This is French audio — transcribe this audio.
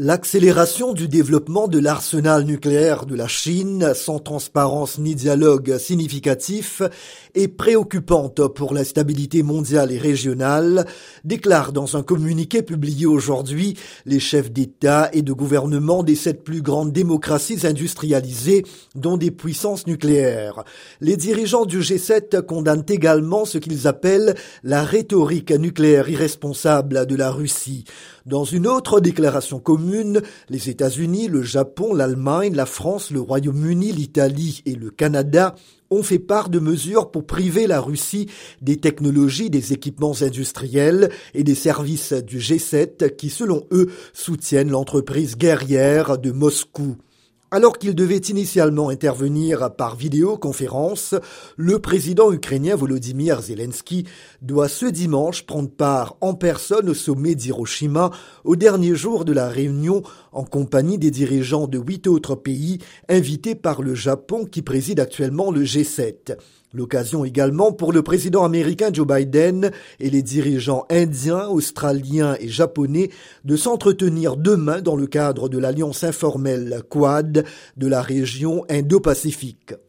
L'accélération du développement de l'arsenal nucléaire de la Chine, sans transparence ni dialogue significatif, est préoccupante pour la stabilité mondiale et régionale, déclarent dans un communiqué publié aujourd'hui les chefs d'État et de gouvernement des sept plus grandes démocraties industrialisées, dont des puissances nucléaires. Les dirigeants du G7 condamnent également ce qu'ils appellent la rhétorique nucléaire irresponsable de la Russie. Dans une autre déclaration commune, les États-Unis, le Japon, l'Allemagne, la France, le Royaume-Uni, l'Italie et le Canada ont fait part de mesures pour priver la Russie des technologies, des équipements industriels et des services du G7 qui, selon eux, soutiennent l'entreprise guerrière de Moscou. Alors qu'il devait initialement intervenir par vidéoconférence, le président ukrainien Volodymyr Zelensky doit ce dimanche prendre part en personne au sommet d'Hiroshima au dernier jour de la réunion en compagnie des dirigeants de huit autres pays invités par le Japon qui préside actuellement le G7. L'occasion également pour le président américain Joe Biden et les dirigeants indiens, australiens et japonais de s'entretenir demain dans le cadre de l'alliance informelle Quad de la région Indo-Pacifique.